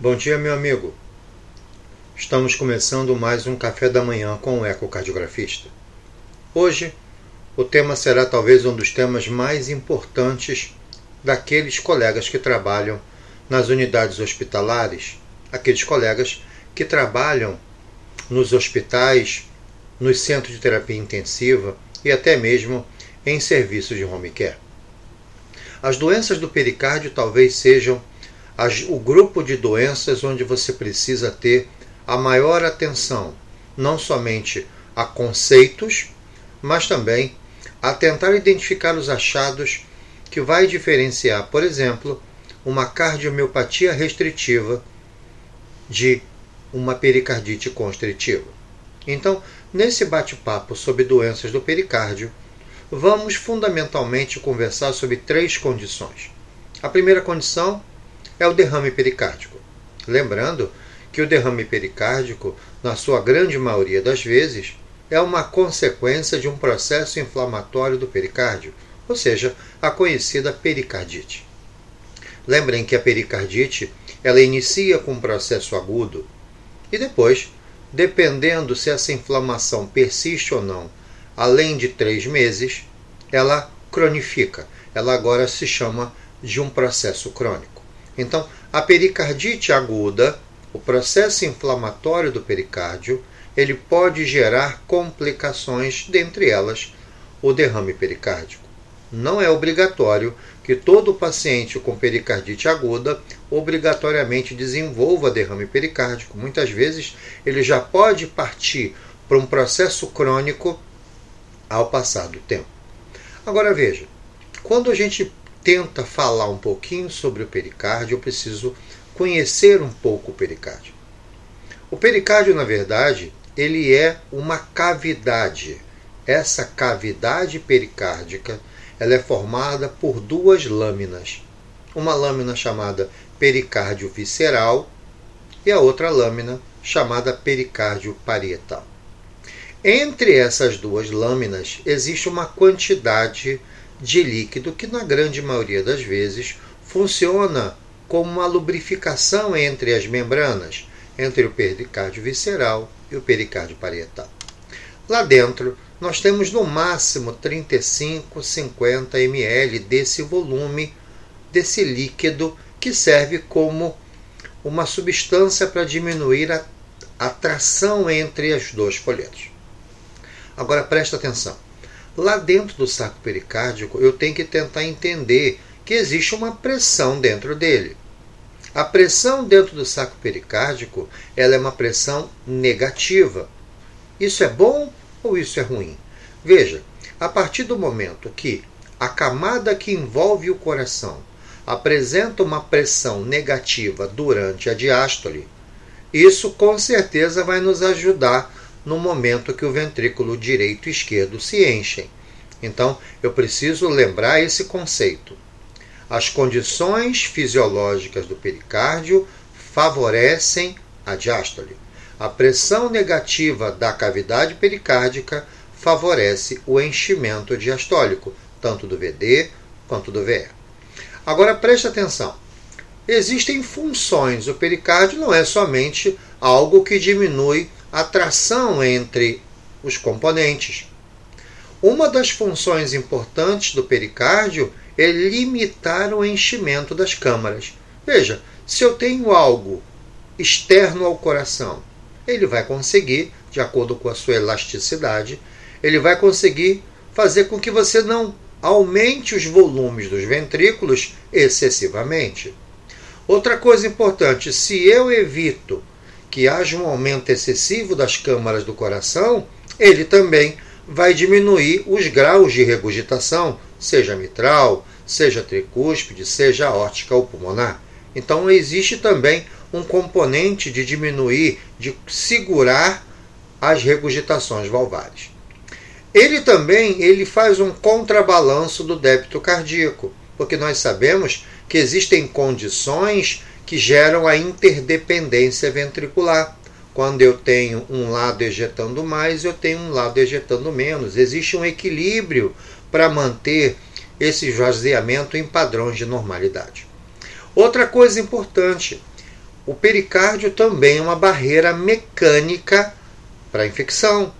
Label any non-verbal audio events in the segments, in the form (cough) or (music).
Bom dia, meu amigo. Estamos começando mais um café da manhã com o ecocardiografista. Hoje, o tema será talvez um dos temas mais importantes daqueles colegas que trabalham nas unidades hospitalares, aqueles colegas que trabalham nos hospitais, nos centros de terapia intensiva e até mesmo em serviços de home care. As doenças do pericárdio talvez sejam o grupo de doenças onde você precisa ter a maior atenção, não somente a conceitos, mas também a tentar identificar os achados que vai diferenciar, por exemplo, uma cardiomiopatia restritiva de uma pericardite constritiva. Então, nesse bate-papo sobre doenças do pericárdio, vamos fundamentalmente conversar sobre três condições. A primeira condição é o derrame pericárdico. Lembrando que o derrame pericárdico, na sua grande maioria das vezes, é uma consequência de um processo inflamatório do pericárdio, ou seja, a conhecida pericardite. Lembrem que a pericardite ela inicia com um processo agudo e depois, dependendo se essa inflamação persiste ou não, além de três meses, ela cronifica. Ela agora se chama de um processo crônico. Então, a pericardite aguda, o processo inflamatório do pericárdio, ele pode gerar complicações, dentre elas o derrame pericárdico. Não é obrigatório que todo paciente com pericardite aguda obrigatoriamente desenvolva derrame pericárdico. Muitas vezes ele já pode partir para um processo crônico ao passar do tempo. Agora veja, quando a gente tenta falar um pouquinho sobre o pericárdio, eu preciso conhecer um pouco o pericárdio. O pericárdio, na verdade, ele é uma cavidade. Essa cavidade pericárdica, ela é formada por duas lâminas. Uma lâmina chamada pericárdio visceral e a outra lâmina chamada pericárdio parietal. Entre essas duas lâminas existe uma quantidade de líquido que, na grande maioria das vezes, funciona como uma lubrificação entre as membranas, entre o pericárdio visceral e o pericárdio parietal. Lá dentro, nós temos no máximo 35, 50 ml desse volume, desse líquido, que serve como uma substância para diminuir a, a tração entre os dois folhetos. Agora presta atenção. Lá dentro do saco pericárdico, eu tenho que tentar entender que existe uma pressão dentro dele. A pressão dentro do saco pericárdico ela é uma pressão negativa. Isso é bom ou isso é ruim? Veja, a partir do momento que a camada que envolve o coração apresenta uma pressão negativa durante a diástole, isso com certeza vai nos ajudar no momento que o ventrículo direito e esquerdo se enchem. Então, eu preciso lembrar esse conceito. As condições fisiológicas do pericárdio favorecem a diástole. A pressão negativa da cavidade pericárdica favorece o enchimento diastólico, tanto do VD quanto do VE. Agora preste atenção. Existem funções. O pericárdio não é somente algo que diminui a tração entre os componentes. Uma das funções importantes do pericárdio é limitar o enchimento das câmaras. Veja, se eu tenho algo externo ao coração, ele vai conseguir, de acordo com a sua elasticidade, ele vai conseguir fazer com que você não aumente os volumes dos ventrículos excessivamente. Outra coisa importante, se eu evito que haja um aumento excessivo das câmaras do coração, ele também vai diminuir os graus de regurgitação, seja mitral, seja tricúspide, seja aórtica ou pulmonar. Então existe também um componente de diminuir, de segurar as regurgitações valvares. Ele também ele faz um contrabalanço do débito cardíaco, porque nós sabemos que existem condições que geram a interdependência ventricular. Quando eu tenho um lado ejetando mais, eu tenho um lado ejetando menos. Existe um equilíbrio para manter esse esvaziamento em padrões de normalidade. Outra coisa importante: o pericárdio também é uma barreira mecânica para a infecção.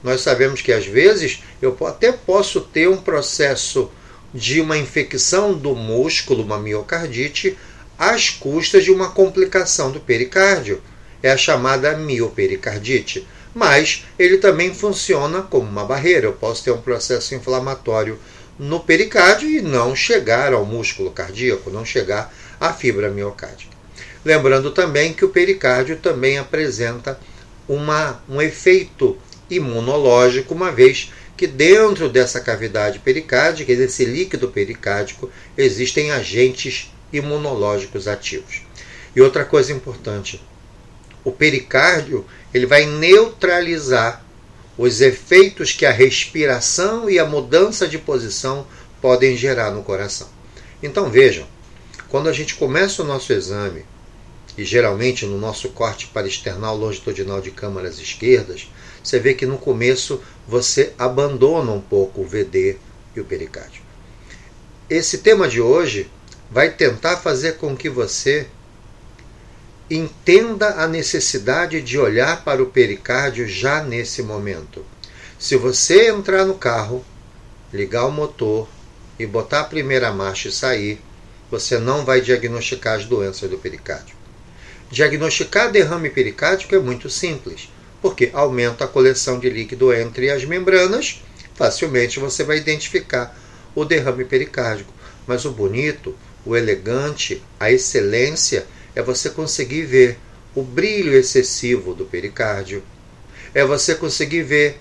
Nós sabemos que às vezes eu até posso ter um processo de uma infecção do músculo, uma miocardite, às custas de uma complicação do pericárdio. É a chamada miopericardite. Mas ele também funciona como uma barreira. Eu posso ter um processo inflamatório no pericárdio e não chegar ao músculo cardíaco, não chegar à fibra miocárdica. Lembrando também que o pericárdio também apresenta uma, um efeito imunológico, uma vez que dentro dessa cavidade pericárdica, desse líquido pericárdico, existem agentes imunológicos ativos. E outra coisa importante, o pericárdio ele vai neutralizar os efeitos que a respiração e a mudança de posição podem gerar no coração. Então vejam, quando a gente começa o nosso exame, e geralmente no nosso corte para external longitudinal de câmaras esquerdas, você vê que no começo você abandona um pouco o VD e o pericárdio. Esse tema de hoje vai tentar fazer com que você entenda a necessidade de olhar para o pericárdio já nesse momento. Se você entrar no carro, ligar o motor e botar a primeira marcha e sair, você não vai diagnosticar as doenças do pericárdio. Diagnosticar derrame pericárdico é muito simples porque aumenta a coleção de líquido entre as membranas, facilmente você vai identificar o derrame pericárdico. Mas o bonito, o elegante, a excelência é você conseguir ver o brilho excessivo do pericárdio, é você conseguir ver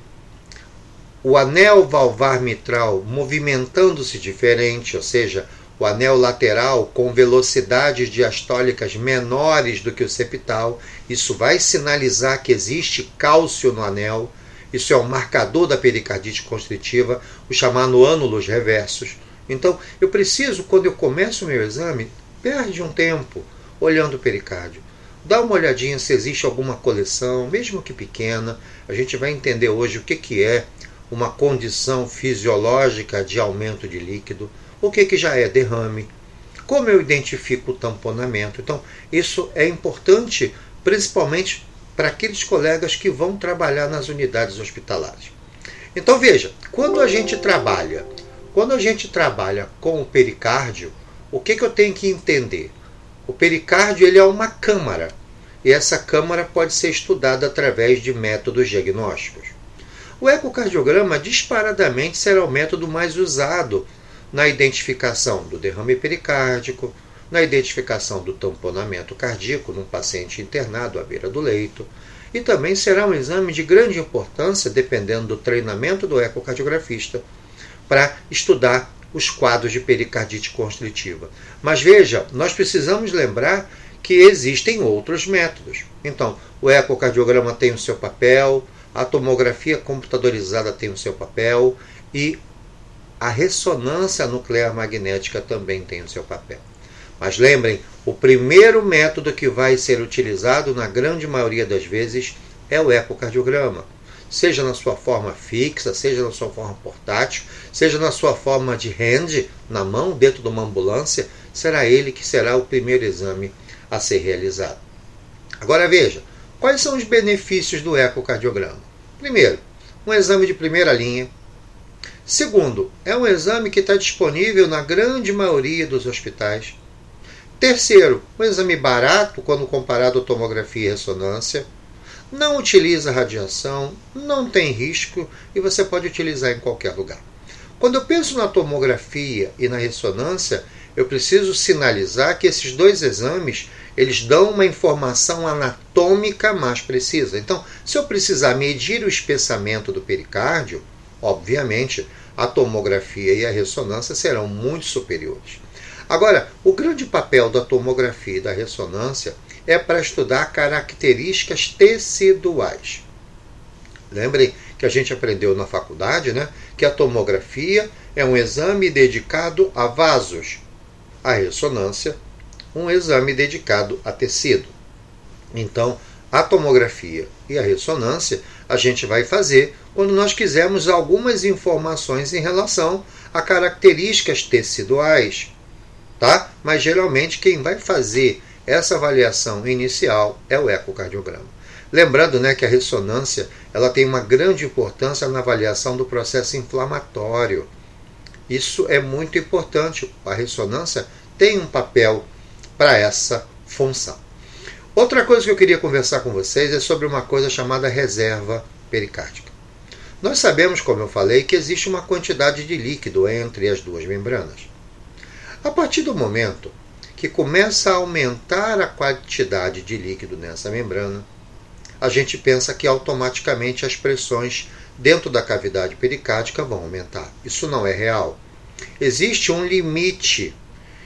o anel valvar mitral movimentando-se diferente, ou seja, o anel lateral com velocidades diastólicas menores do que o septal. Isso vai sinalizar que existe cálcio no anel. Isso é um marcador da pericardite constritiva, o chamado ânulos reversos. Então, eu preciso, quando eu começo o meu exame, perde um tempo olhando o pericárdio. Dá uma olhadinha se existe alguma coleção, mesmo que pequena. A gente vai entender hoje o que, que é uma condição fisiológica de aumento de líquido o que, que já é derrame, como eu identifico o tamponamento. Então, isso é importante, principalmente para aqueles colegas que vão trabalhar nas unidades hospitalares. Então, veja, quando a gente trabalha, quando a gente trabalha com o pericárdio, o que, que eu tenho que entender? O pericárdio ele é uma câmara, e essa câmara pode ser estudada através de métodos diagnósticos. O ecocardiograma disparadamente será o método mais usado na identificação do derrame pericárdico, na identificação do tamponamento cardíaco num paciente internado à beira do leito, e também será um exame de grande importância, dependendo do treinamento do ecocardiografista, para estudar os quadros de pericardite constritiva. Mas veja, nós precisamos lembrar que existem outros métodos. Então, o ecocardiograma tem o seu papel, a tomografia computadorizada tem o seu papel e a ressonância nuclear magnética também tem o seu papel. Mas lembrem, o primeiro método que vai ser utilizado na grande maioria das vezes é o ecocardiograma. Seja na sua forma fixa, seja na sua forma portátil, seja na sua forma de hand, na mão, dentro de uma ambulância, será ele que será o primeiro exame a ser realizado. Agora veja, quais são os benefícios do ecocardiograma? Primeiro, um exame de primeira linha, Segundo, é um exame que está disponível na grande maioria dos hospitais. Terceiro, um exame barato quando comparado à tomografia e ressonância. Não utiliza radiação, não tem risco e você pode utilizar em qualquer lugar. Quando eu penso na tomografia e na ressonância, eu preciso sinalizar que esses dois exames eles dão uma informação anatômica mais precisa. Então, se eu precisar medir o espessamento do pericárdio, Obviamente, a tomografia e a ressonância serão muito superiores. Agora, o grande papel da tomografia e da ressonância é para estudar características teciduais. Lembrem que a gente aprendeu na faculdade né, que a tomografia é um exame dedicado a vasos, a ressonância, um exame dedicado a tecido. Então, a tomografia e a ressonância a gente vai fazer quando nós quisermos algumas informações em relação a características teciduais, tá? Mas geralmente quem vai fazer essa avaliação inicial é o ecocardiograma. Lembrando né, que a ressonância ela tem uma grande importância na avaliação do processo inflamatório. Isso é muito importante. A ressonância tem um papel para essa função. Outra coisa que eu queria conversar com vocês é sobre uma coisa chamada reserva pericárdica. Nós sabemos, como eu falei, que existe uma quantidade de líquido entre as duas membranas. A partir do momento que começa a aumentar a quantidade de líquido nessa membrana, a gente pensa que automaticamente as pressões dentro da cavidade pericárdica vão aumentar. Isso não é real. Existe um limite,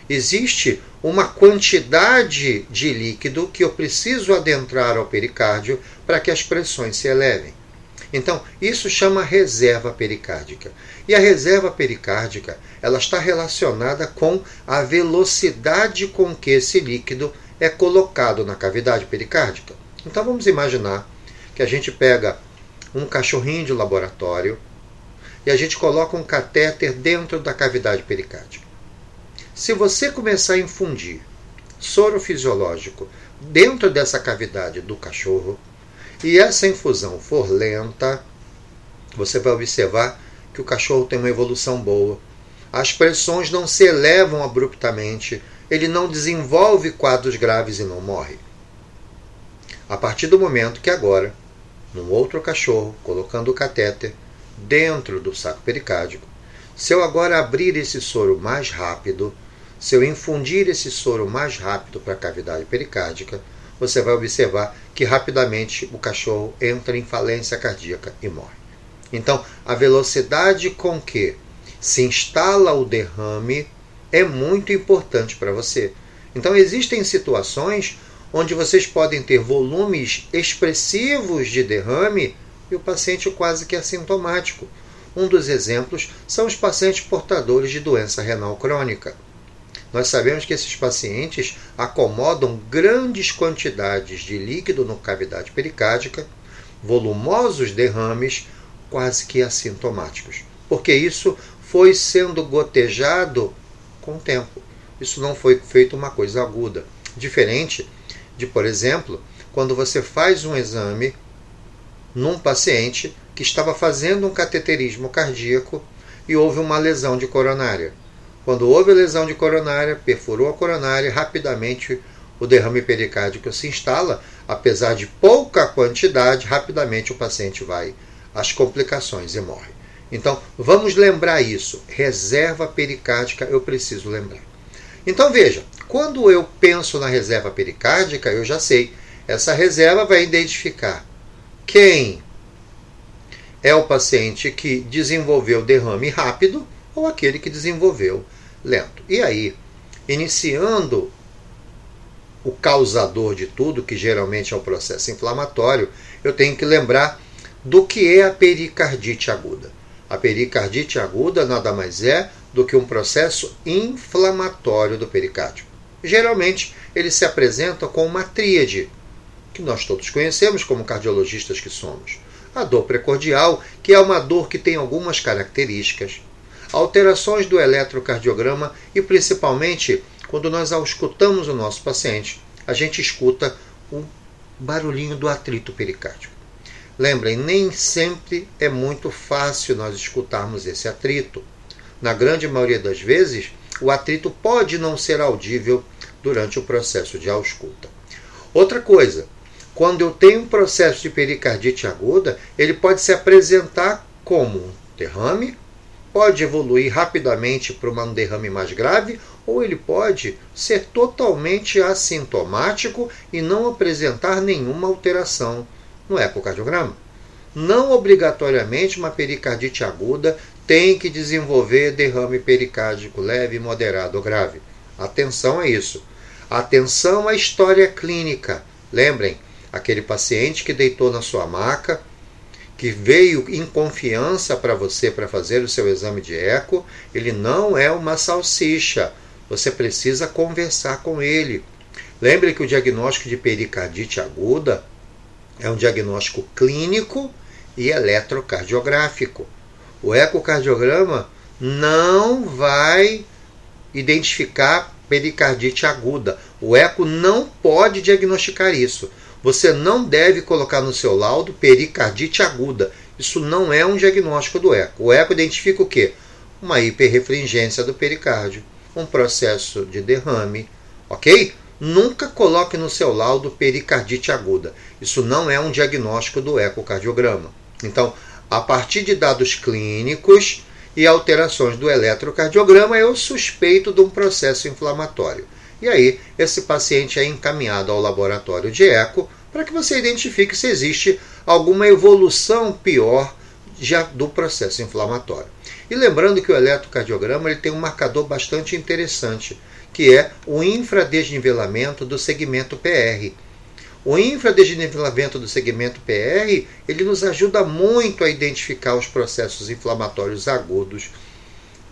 existe uma quantidade de líquido que eu preciso adentrar ao pericárdio para que as pressões se elevem. Então, isso chama reserva pericárdica. E a reserva pericárdica, ela está relacionada com a velocidade com que esse líquido é colocado na cavidade pericárdica. Então vamos imaginar que a gente pega um cachorrinho de laboratório e a gente coloca um catéter dentro da cavidade pericárdica. Se você começar a infundir soro fisiológico dentro dessa cavidade do cachorro e essa infusão for lenta, você vai observar que o cachorro tem uma evolução boa. As pressões não se elevam abruptamente, ele não desenvolve quadros graves e não morre. A partir do momento que agora, num outro cachorro, colocando o catéter dentro do saco pericárdico, se eu agora abrir esse soro mais rápido, se eu infundir esse soro mais rápido para a cavidade pericárdica, você vai observar que rapidamente o cachorro entra em falência cardíaca e morre. Então, a velocidade com que se instala o derrame é muito importante para você. Então, existem situações onde vocês podem ter volumes expressivos de derrame e o paciente quase que assintomático. Um dos exemplos são os pacientes portadores de doença renal crônica. Nós sabemos que esses pacientes acomodam grandes quantidades de líquido na cavidade pericárdica, volumosos derrames, quase que assintomáticos, porque isso foi sendo gotejado com o tempo. Isso não foi feito uma coisa aguda. Diferente de, por exemplo, quando você faz um exame num paciente que estava fazendo um cateterismo cardíaco e houve uma lesão de coronária. Quando houve lesão de coronária, perfurou a coronária, rapidamente o derrame pericárdico se instala, apesar de pouca quantidade, rapidamente o paciente vai às complicações e morre. Então, vamos lembrar isso. Reserva pericárdica eu preciso lembrar. Então veja, quando eu penso na reserva pericárdica, eu já sei. Essa reserva vai identificar quem é o paciente que desenvolveu derrame rápido ou aquele que desenvolveu lento. E aí, iniciando o causador de tudo, que geralmente é o processo inflamatório, eu tenho que lembrar do que é a pericardite aguda. A pericardite aguda nada mais é do que um processo inflamatório do pericárdio. Geralmente, ele se apresenta com uma tríade, que nós todos conhecemos como cardiologistas que somos. A dor precordial, que é uma dor que tem algumas características, alterações do eletrocardiograma e principalmente quando nós escutamos o nosso paciente, a gente escuta o barulhinho do atrito pericárdico. Lembrem, nem sempre é muito fácil nós escutarmos esse atrito. Na grande maioria das vezes, o atrito pode não ser audível durante o processo de ausculta. Outra coisa, quando eu tenho um processo de pericardite aguda, ele pode se apresentar como um derrame, pode evoluir rapidamente para um derrame mais grave, ou ele pode ser totalmente assintomático e não apresentar nenhuma alteração no ecocardiograma. Não obrigatoriamente uma pericardite aguda tem que desenvolver derrame pericárdico leve, moderado ou grave. Atenção a isso. Atenção à história clínica. Lembrem, aquele paciente que deitou na sua maca, que veio em confiança para você para fazer o seu exame de eco, ele não é uma salsicha. Você precisa conversar com ele. Lembre que o diagnóstico de pericardite aguda é um diagnóstico clínico e eletrocardiográfico. O ecocardiograma não vai identificar pericardite aguda. O eco não pode diagnosticar isso. Você não deve colocar no seu laudo pericardite aguda. Isso não é um diagnóstico do eco. O eco identifica o quê? Uma hiperrefringência do pericárdio, um processo de derrame, ok? Nunca coloque no seu laudo pericardite aguda. Isso não é um diagnóstico do ecocardiograma. Então, a partir de dados clínicos e alterações do eletrocardiograma, eu suspeito de um processo inflamatório. E aí, esse paciente é encaminhado ao laboratório de eco para que você identifique se existe alguma evolução pior já do processo inflamatório. E lembrando que o eletrocardiograma ele tem um marcador bastante interessante, que é o infradesnivelamento do segmento PR. O infradesnivelamento do segmento PR ele nos ajuda muito a identificar os processos inflamatórios agudos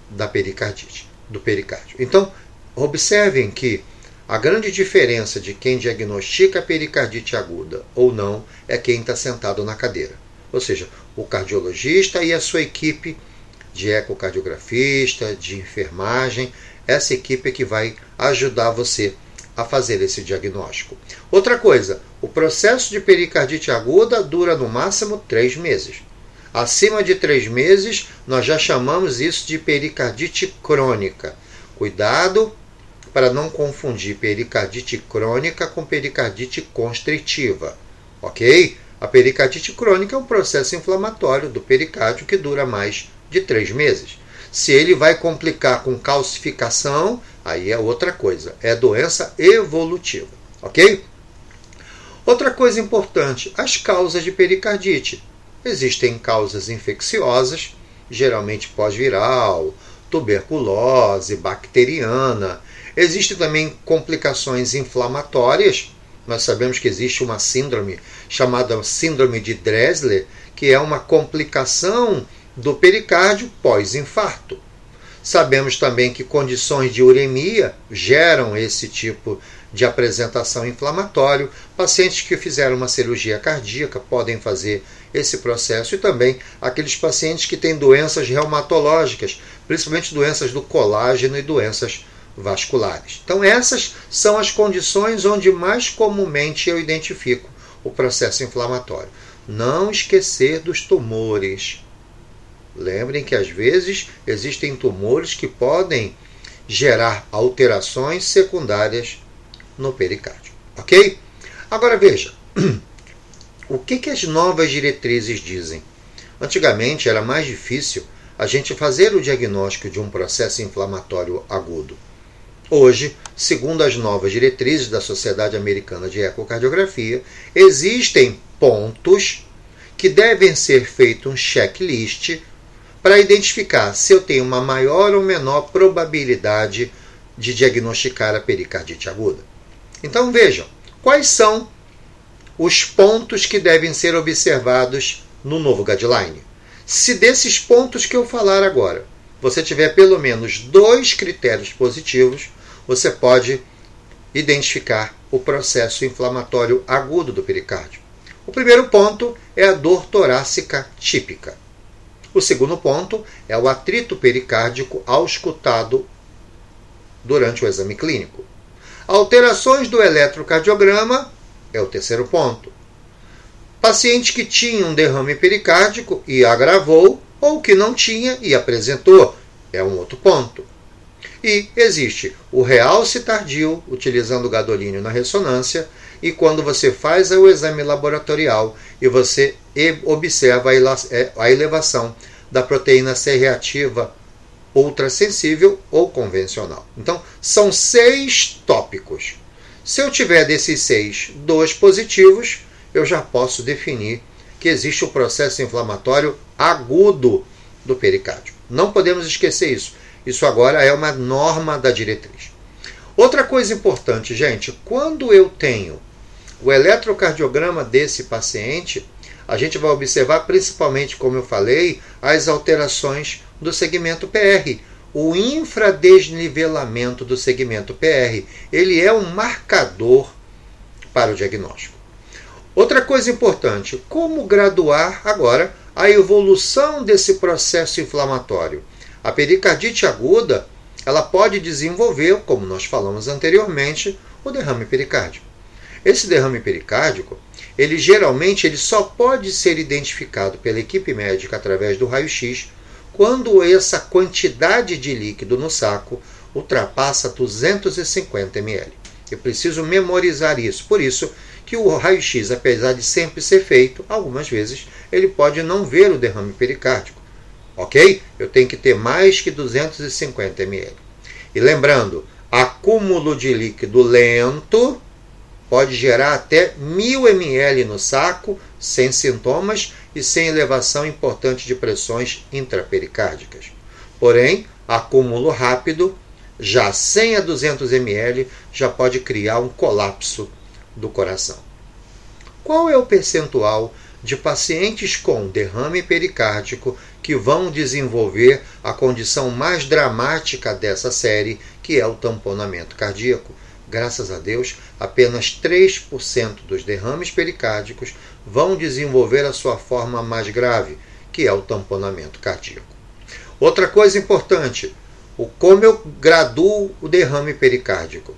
da pericardite, do pericárdio. Então, Observem que a grande diferença de quem diagnostica pericardite aguda ou não é quem está sentado na cadeira. Ou seja, o cardiologista e a sua equipe de ecocardiografista, de enfermagem, essa equipe é que vai ajudar você a fazer esse diagnóstico. Outra coisa, o processo de pericardite aguda dura no máximo três meses. Acima de três meses, nós já chamamos isso de pericardite crônica. Cuidado para não confundir pericardite crônica com pericardite constritiva, ok? A pericardite crônica é um processo inflamatório do pericárdio que dura mais de três meses. Se ele vai complicar com calcificação, aí é outra coisa, é doença evolutiva, ok? Outra coisa importante, as causas de pericardite. Existem causas infecciosas, geralmente pós-viral, tuberculose, bacteriana, Existem também complicações inflamatórias. Nós sabemos que existe uma síndrome chamada síndrome de Dressler, que é uma complicação do pericárdio pós-infarto. Sabemos também que condições de uremia geram esse tipo de apresentação inflamatório. Pacientes que fizeram uma cirurgia cardíaca podem fazer esse processo e também aqueles pacientes que têm doenças reumatológicas, principalmente doenças do colágeno e doenças vasculares. Então, essas são as condições onde mais comumente eu identifico o processo inflamatório. Não esquecer dos tumores. Lembrem que às vezes existem tumores que podem gerar alterações secundárias no pericárdio. Ok? Agora veja, (clears throat) o que, que as novas diretrizes dizem? Antigamente era mais difícil a gente fazer o diagnóstico de um processo inflamatório agudo. Hoje, segundo as novas diretrizes da Sociedade Americana de Ecocardiografia, existem pontos que devem ser feito um checklist para identificar se eu tenho uma maior ou menor probabilidade de diagnosticar a pericardite aguda. Então vejam, quais são os pontos que devem ser observados no novo guideline? Se desses pontos que eu falar agora, você tiver pelo menos dois critérios positivos, você pode identificar o processo inflamatório agudo do pericárdio. O primeiro ponto é a dor torácica típica. O segundo ponto é o atrito pericárdico auscultado durante o exame clínico. Alterações do eletrocardiograma é o terceiro ponto. Paciente que tinha um derrame pericárdico e agravou, ou que não tinha e apresentou, é um outro ponto. E existe o realce tardio, utilizando o gadolínio na ressonância, e quando você faz o exame laboratorial e você observa é, a elevação da proteína C reativa ultrassensível ou convencional. Então, são seis tópicos. Se eu tiver desses seis, dois positivos, eu já posso definir que existe o processo inflamatório agudo do pericárdio. Não podemos esquecer isso. Isso agora é uma norma da diretriz. Outra coisa importante, gente, quando eu tenho o eletrocardiograma desse paciente, a gente vai observar principalmente, como eu falei, as alterações do segmento PR. O infradesnivelamento do segmento PR, ele é um marcador para o diagnóstico. Outra coisa importante, como graduar agora a evolução desse processo inflamatório? A pericardite aguda ela pode desenvolver, como nós falamos anteriormente, o derrame pericárdico. Esse derrame pericárdico, ele geralmente ele só pode ser identificado pela equipe médica através do raio-x quando essa quantidade de líquido no saco ultrapassa 250 ml. Eu preciso memorizar isso. Por isso que o raio-x, apesar de sempre ser feito, algumas vezes ele pode não ver o derrame pericárdico. Ok? Eu tenho que ter mais que 250 ml. E lembrando, acúmulo de líquido lento pode gerar até 1000 ml no saco, sem sintomas e sem elevação importante de pressões intrapericárdicas. Porém, acúmulo rápido, já 100 a 200 ml, já pode criar um colapso do coração. Qual é o percentual de pacientes com derrame pericárdico que vão desenvolver a condição mais dramática dessa série, que é o tamponamento cardíaco? Graças a Deus, apenas 3% dos derrames pericárdicos vão desenvolver a sua forma mais grave, que é o tamponamento cardíaco. Outra coisa importante, o como eu graduo o derrame pericárdico.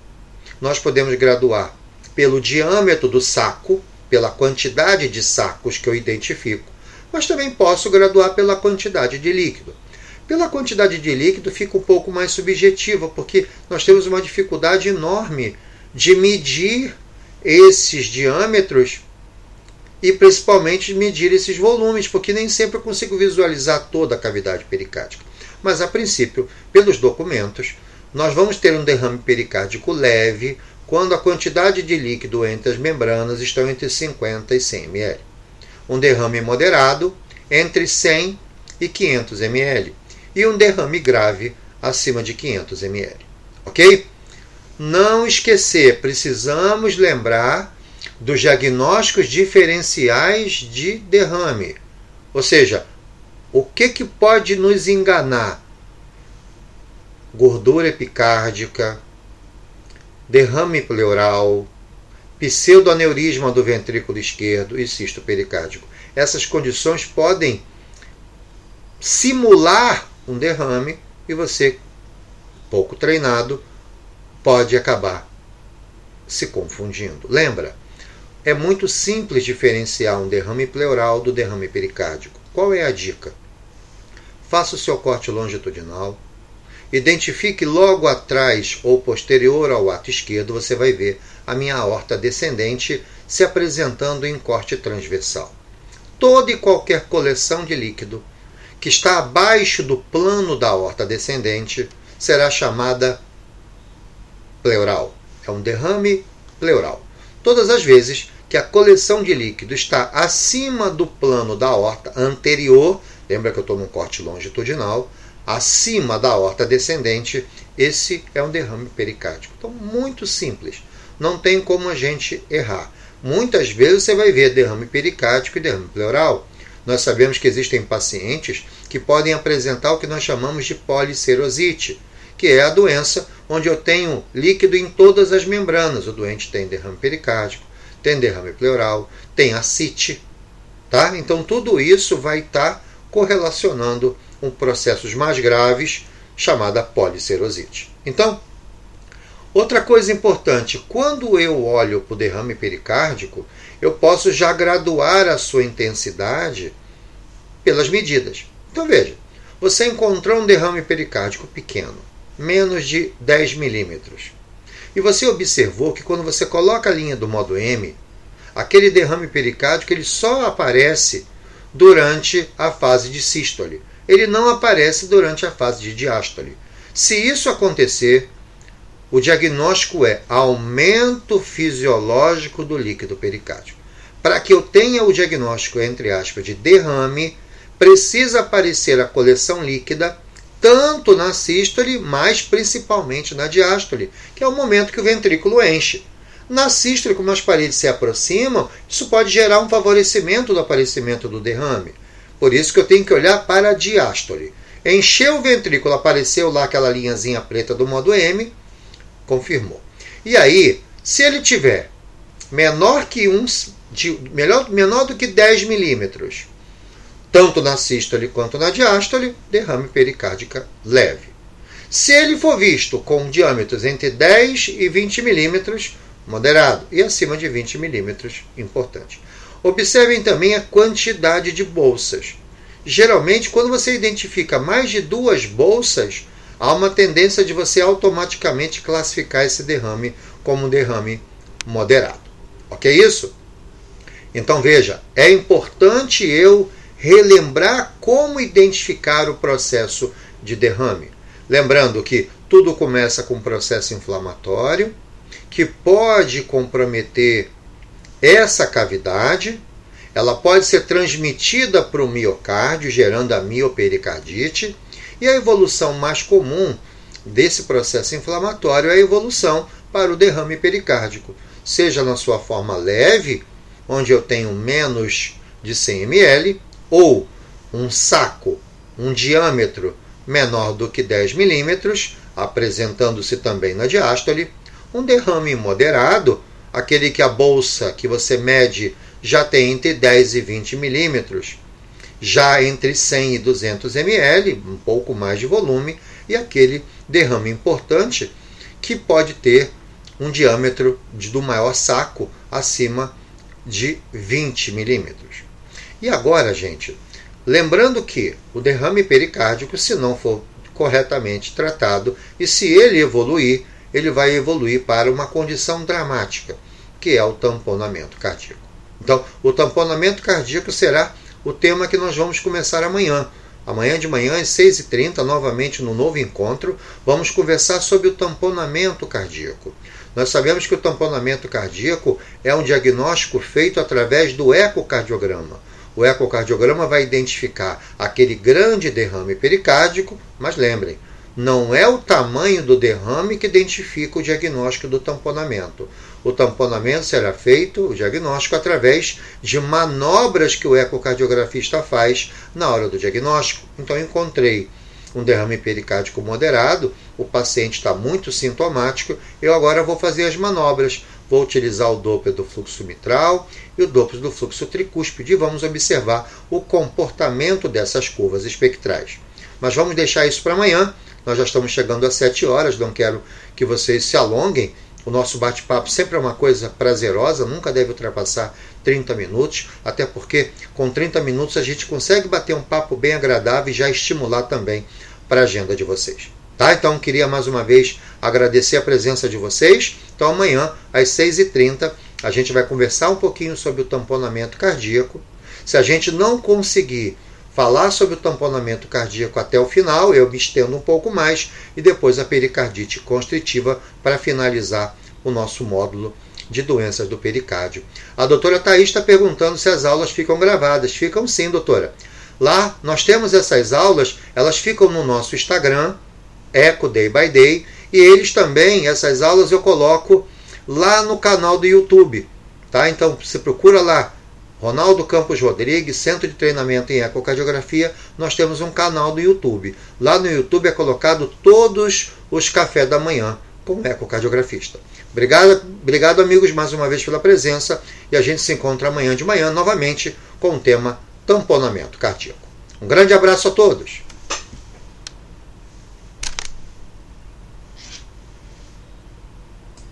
Nós podemos graduar pelo diâmetro do saco, pela quantidade de sacos que eu identifico, mas também posso graduar pela quantidade de líquido. Pela quantidade de líquido fica um pouco mais subjetiva, porque nós temos uma dificuldade enorme de medir esses diâmetros e principalmente medir esses volumes, porque nem sempre eu consigo visualizar toda a cavidade pericárdica. Mas a princípio, pelos documentos, nós vamos ter um derrame pericárdico leve quando a quantidade de líquido entre as membranas estão entre 50 e 100 ml. Um derrame moderado entre 100 e 500 ml e um derrame grave acima de 500 ml. Ok? Não esquecer, precisamos lembrar dos diagnósticos diferenciais de derrame. Ou seja, o que, que pode nos enganar? Gordura epicárdica, derrame pleural, pseudoaneurisma do ventrículo esquerdo e cisto pericárdico. Essas condições podem simular um derrame e você, pouco treinado, pode acabar se confundindo. Lembra? É muito simples diferenciar um derrame pleural do derrame pericárdico. Qual é a dica? Faça o seu corte longitudinal. Identifique logo atrás ou posterior ao ato esquerdo, você vai ver a minha aorta descendente se apresentando em corte transversal. Toda e qualquer coleção de líquido que está abaixo do plano da aorta descendente será chamada pleural. É um derrame pleural. Todas as vezes que a coleção de líquido está acima do plano da aorta anterior, lembra que eu estou num corte longitudinal, acima da aorta descendente, esse é um derrame pericárdico. Então, muito simples. Não tem como a gente errar. Muitas vezes você vai ver derrame pericárdico e derrame pleural. Nós sabemos que existem pacientes que podem apresentar o que nós chamamos de policerosite, que é a doença onde eu tenho líquido em todas as membranas. O doente tem derrame pericárdico, tem derrame pleural, tem ascite. Tá? Então tudo isso vai estar tá correlacionando com processos mais graves, chamada policerosite. Então, outra coisa importante, quando eu olho para o derrame pericárdico, eu posso já graduar a sua intensidade pelas medidas. Então veja, você encontrou um derrame pericárdico pequeno, menos de 10 milímetros. E você observou que quando você coloca a linha do modo M, aquele derrame pericárdico ele só aparece durante a fase de sístole. Ele não aparece durante a fase de diástole. Se isso acontecer, o diagnóstico é aumento fisiológico do líquido pericárdico. Para que eu tenha o diagnóstico, entre aspas, de derrame, precisa aparecer a coleção líquida tanto na sístole, mas principalmente na diástole, que é o momento que o ventrículo enche. Na sístole, como as paredes se aproximam, isso pode gerar um favorecimento do aparecimento do derrame. Por isso que eu tenho que olhar para a diástole. Encheu o ventrículo, apareceu lá aquela linhazinha preta do modo M, confirmou. E aí, se ele tiver menor que um, de, melhor, menor do que 10 milímetros, tanto na sístole quanto na diástole, derrame pericárdica leve. Se ele for visto com diâmetros entre 10 e 20 milímetros, moderado, e acima de 20 milímetros, importante. Observem também a quantidade de bolsas. Geralmente, quando você identifica mais de duas bolsas, há uma tendência de você automaticamente classificar esse derrame como um derrame moderado. Ok isso? Então veja, é importante eu relembrar como identificar o processo de derrame. Lembrando que tudo começa com um processo inflamatório que pode comprometer essa cavidade, ela pode ser transmitida para o miocárdio, gerando a miopericardite, e a evolução mais comum desse processo inflamatório é a evolução para o derrame pericárdico, seja na sua forma leve, onde eu tenho menos de 100 ml, ou um saco, um diâmetro menor do que 10 milímetros, apresentando-se também na diástole, um derrame moderado, aquele que a bolsa que você mede já tem entre 10 e 20 milímetros, já entre 100 e 200 ml, um pouco mais de volume, e aquele derrame importante que pode ter um diâmetro de, do maior saco acima de 20 milímetros. E agora, gente, lembrando que o derrame pericárdico, se não for corretamente tratado e se ele evoluir, ele vai evoluir para uma condição dramática, que é o tamponamento cardíaco. Então, o tamponamento cardíaco será o tema que nós vamos começar amanhã. Amanhã de manhã, às 6h30, novamente no novo encontro, vamos conversar sobre o tamponamento cardíaco. Nós sabemos que o tamponamento cardíaco é um diagnóstico feito através do ecocardiograma. O ecocardiograma vai identificar aquele grande derrame pericárdico, mas lembrem, não é o tamanho do derrame que identifica o diagnóstico do tamponamento. O tamponamento será feito, o diagnóstico, através de manobras que o ecocardiografista faz na hora do diagnóstico. Então, encontrei um derrame pericárdico moderado, o paciente está muito sintomático, eu agora vou fazer as manobras. Vou utilizar o Doppler do fluxo mitral e o Doppler do fluxo tricúspide e vamos observar o comportamento dessas curvas espectrais. Mas vamos deixar isso para amanhã. Nós já estamos chegando às 7 horas, não quero que vocês se alonguem. O nosso bate-papo sempre é uma coisa prazerosa, nunca deve ultrapassar 30 minutos, até porque com 30 minutos a gente consegue bater um papo bem agradável e já estimular também para a agenda de vocês. Tá? Então queria mais uma vez agradecer a presença de vocês. Então amanhã, às 6h30, a gente vai conversar um pouquinho sobre o tamponamento cardíaco. Se a gente não conseguir falar sobre o tamponamento cardíaco até o final, eu me estendo um pouco mais, e depois a pericardite constritiva para finalizar o nosso módulo de doenças do pericárdio. A doutora Thais está perguntando se as aulas ficam gravadas. Ficam sim, doutora. Lá nós temos essas aulas, elas ficam no nosso Instagram, Eco Day by Day, e eles também, essas aulas eu coloco lá no canal do YouTube. Tá? Então você procura lá, Ronaldo Campos Rodrigues, Centro de Treinamento em Ecocardiografia, nós temos um canal do YouTube. Lá no YouTube é colocado todos os cafés da manhã com ecocardiografista. Obrigado, obrigado, amigos, mais uma vez pela presença e a gente se encontra amanhã de manhã novamente com o tema tamponamento cardíaco. Um grande abraço a todos.